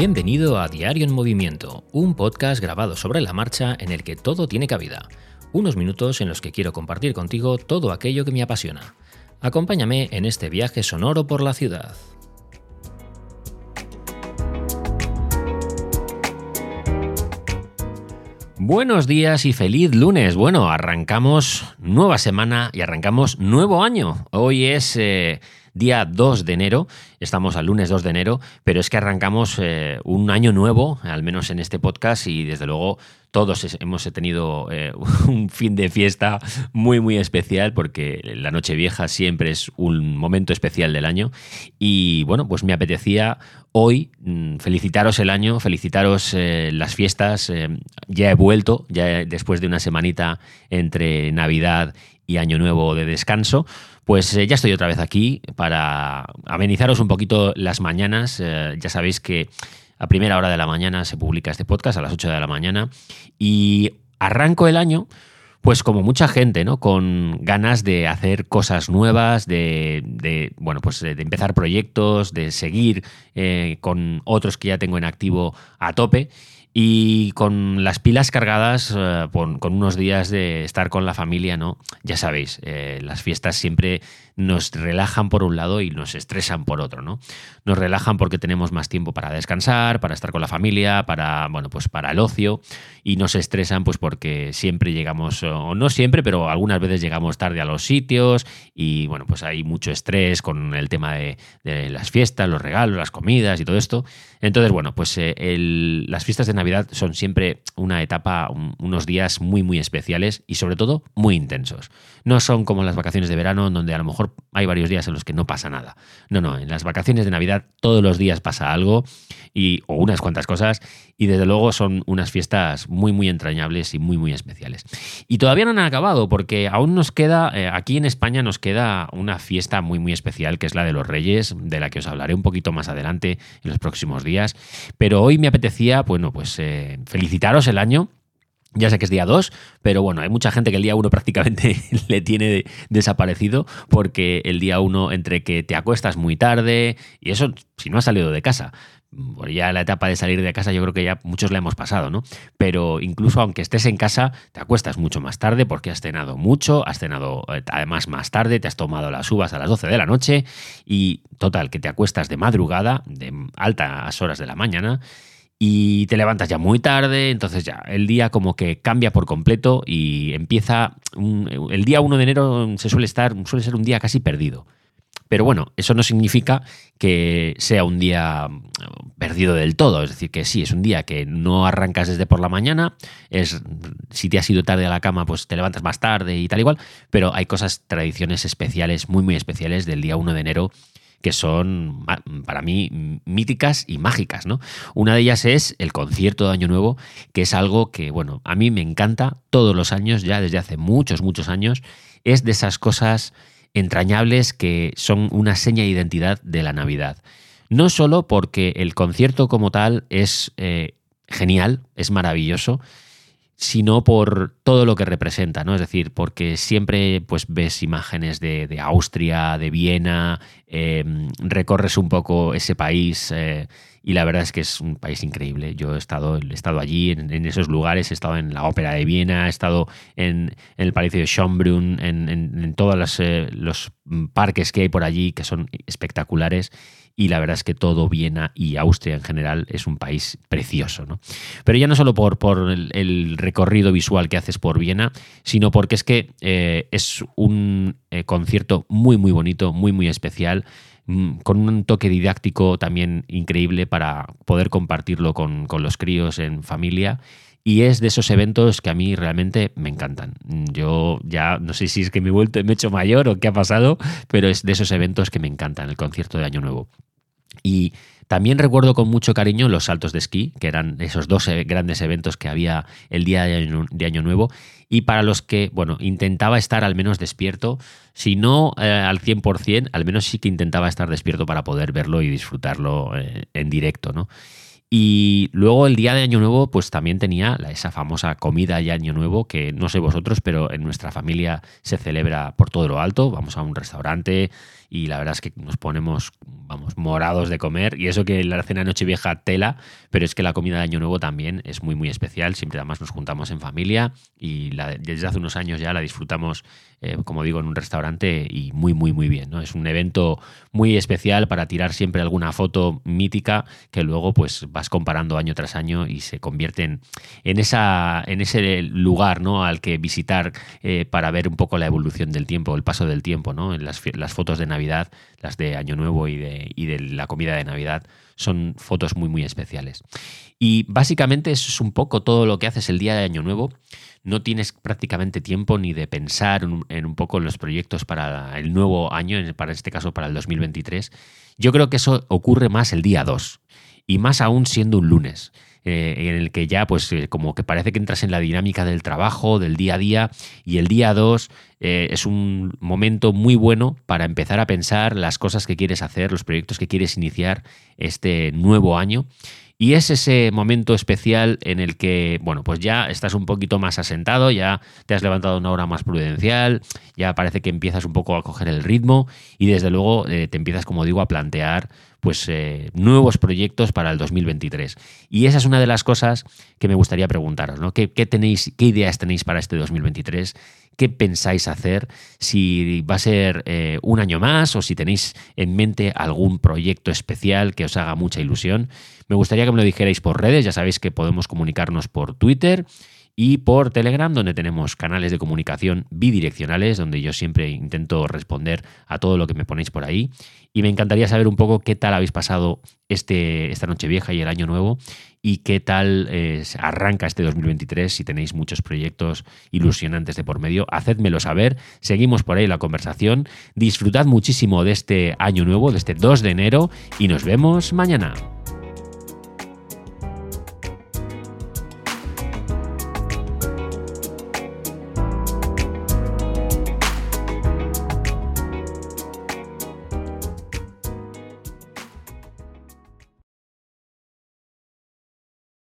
Bienvenido a Diario en Movimiento, un podcast grabado sobre la marcha en el que todo tiene cabida. Unos minutos en los que quiero compartir contigo todo aquello que me apasiona. Acompáñame en este viaje sonoro por la ciudad. Buenos días y feliz lunes. Bueno, arrancamos nueva semana y arrancamos nuevo año. Hoy es eh, día 2 de enero, estamos al lunes 2 de enero, pero es que arrancamos eh, un año nuevo, al menos en este podcast, y desde luego todos hemos tenido eh, un fin de fiesta muy, muy especial, porque la noche vieja siempre es un momento especial del año. Y bueno, pues me apetecía hoy mm, felicitaros el año, felicitaros eh, las fiestas. ya he vuelto, ya después de una semanita entre Navidad y Año Nuevo de descanso. Pues eh, ya estoy otra vez aquí para amenizaros un poquito las mañanas. Eh, ya sabéis que a primera hora de la mañana se publica este podcast, a las 8 de la mañana. Y arranco el año, pues como mucha gente, ¿no? Con ganas de hacer cosas nuevas, de, bueno, pues de empezar proyectos, de seguir eh, con otros que ya tengo en activo a tope y con las pilas cargadas, eh, con, unos días de estar con la familia, ¿no? Ya sabéis, eh, las fiestas siempre nos relajan por un lado y nos estresan por otro, ¿no? Nos relajan porque tenemos más tiempo para descansar, para estar con la familia, para, bueno, pues para el ocio, y nos estresan pues porque siempre llegamos, o no siempre, pero algunas veces llegamos tarde a los sitios y, bueno, pues hay mucho estrés con el tema de, las fiestas, los regalos, las comidas y todo esto. Entonces, bueno, pues eh, las fiestas de Navidad son siempre una etapa, unos días muy, muy especiales y sobre todo muy intensos. No son como las vacaciones de verano donde a lo mejor hay varios días en los que no pasa nada. No, no, en las vacaciones de Navidad todos los días pasa algo y, o unas cuantas cosas y desde luego son unas fiestas muy, muy entrañables y muy, muy especiales. Y todavía no han acabado porque aún nos queda, eh, aquí en España nos queda una fiesta muy, muy especial que es la de los Reyes, de la que os hablaré un poquito más adelante en los próximos días. Pero hoy me apetecía, bueno, pues eh, felicitaros el año ya sé que es día 2, pero bueno, hay mucha gente que el día 1 prácticamente le tiene desaparecido porque el día 1 entre que te acuestas muy tarde y eso si no has salido de casa. ya la etapa de salir de casa yo creo que ya muchos la hemos pasado, ¿no? Pero incluso aunque estés en casa, te acuestas mucho más tarde porque has cenado mucho, has cenado eh, además más tarde, te has tomado las uvas a las 12 de la noche y total, que te acuestas de madrugada, de altas horas de la mañana y te levantas ya muy tarde, entonces ya el día como que cambia por completo y empieza el día 1 de enero se suele estar suele ser un día casi perdido. Pero bueno, eso no significa que sea un día perdido del todo, es decir, que sí, es un día que no arrancas desde por la mañana, es si te has ido tarde a la cama, pues te levantas más tarde y tal igual, pero hay cosas, tradiciones especiales, muy muy especiales del día 1 de enero que son para mí míticas y mágicas, ¿no? Una de ellas es el concierto de Año Nuevo, que es algo que, bueno, a mí me encanta todos los años, ya desde hace muchos, muchos años. Es de esas cosas entrañables que son una seña de identidad de la Navidad. No solo porque el concierto como tal es eh, genial, es maravilloso, sino por todo lo que representa, ¿no? Es decir, porque siempre pues, ves imágenes de, Austria, de Viena, em, recorres un poco ese país eh, y la verdad es que es un país increíble. Yo he estado, he estado allí, en, esos lugares, he estado en la Ópera de Viena, he estado en, el Palacio de Schönbrunn, en, todos eh, los parques que hay por allí que son espectaculares y la verdad es que todo Viena y Austria en general es un país precioso. ¿no? Pero ya no solo por, por el, recorrido visual que haces por Viena, sino porque es que eh, es un eh, concierto muy, muy bonito, muy, muy especial mm, con un toque didáctico también increíble para poder compartirlo con, con, los críos en familia. Y es de esos eventos que a mí realmente me encantan. Yo ya no sé si es que me he vuelto, me he hecho mayor o qué ha pasado, pero es de esos eventos que me encantan, el concierto de Año Nuevo. Y también recuerdo con mucho cariño los saltos de esquí, que eran esos dos e, grandes eventos que había el día de Año, Nuevo, y para los que, bueno, intentaba estar al menos despierto, si no eh, al 100%, al menos sí que intentaba estar despierto para poder verlo y disfrutarlo eh, en directo, ¿no? Y luego el día de Año Nuevo, pues también tenía esa famosa comida de Año Nuevo, que no sé vosotros, pero en nuestra familia se celebra por todo lo alto. Vamos a un restaurante y la verdad es que nos ponemos, vamos, morados de comer y eso que la cena de Nochevieja tela, pero es que la comida de Año Nuevo también es muy, muy especial. Siempre además nos juntamos en familia y desde hace unos años ya la disfrutamos, eh, como digo, en un restaurante y muy, muy, muy bien. ¿no? Es un evento muy especial para tirar siempre alguna foto mítica que luego pues vas comparando año tras año y se convierten en, esa, en ese lugar ¿no? al que visitar eh, para ver un poco la evolución del tiempo, el paso del tiempo, ¿no? en las, las fotos de Navidad, las de Año Nuevo y de, y de la comida de Navidad son fotos muy, muy especiales. Y básicamente eso es un poco todo lo que haces el día de Año Nuevo. No tienes prácticamente tiempo ni de pensar en un poco los proyectos para el nuevo año, para este caso para el 2023. Yo creo que eso ocurre más el día 2 y más aún siendo un lunes. Eh, en el que ya pues eh, como que parece que entras en la dinámica del trabajo, del día a día, y el día 2 eh, es un momento muy bueno para empezar a pensar las cosas que quieres hacer, los proyectos que quieres iniciar este nuevo año. Y es ese momento especial en el que, bueno, pues ya estás un poquito más asentado, ya te has levantado una hora más prudencial, ya parece que empiezas un poco a coger el ritmo y desde luego te empiezas, como digo, a plantear pues eh, nuevos proyectos para el 2023. Y esa es una de las cosas que me gustaría preguntaros, ¿no? ¿Qué, tenéis, qué ideas tenéis para este 2023? ¿Qué pensáis hacer? Si va a ser eh, un año más o si tenéis en mente algún proyecto especial que os haga mucha ilusión. Me gustaría que me lo dijerais por redes, ya sabéis que podemos comunicarnos por Twitter y por Telegram, donde tenemos canales de comunicación bidireccionales, donde yo siempre intento responder a todo lo que me ponéis por ahí. Y me encantaría saber un poco qué tal habéis pasado este, esta noche vieja y el año nuevo y qué tal eh, arranca este 2023 si tenéis muchos proyectos ilusionantes de por medio. Hacedmelo saber, seguimos por ahí la conversación, disfrutad muchísimo de este año nuevo, de este 2 de enero y nos vemos mañana.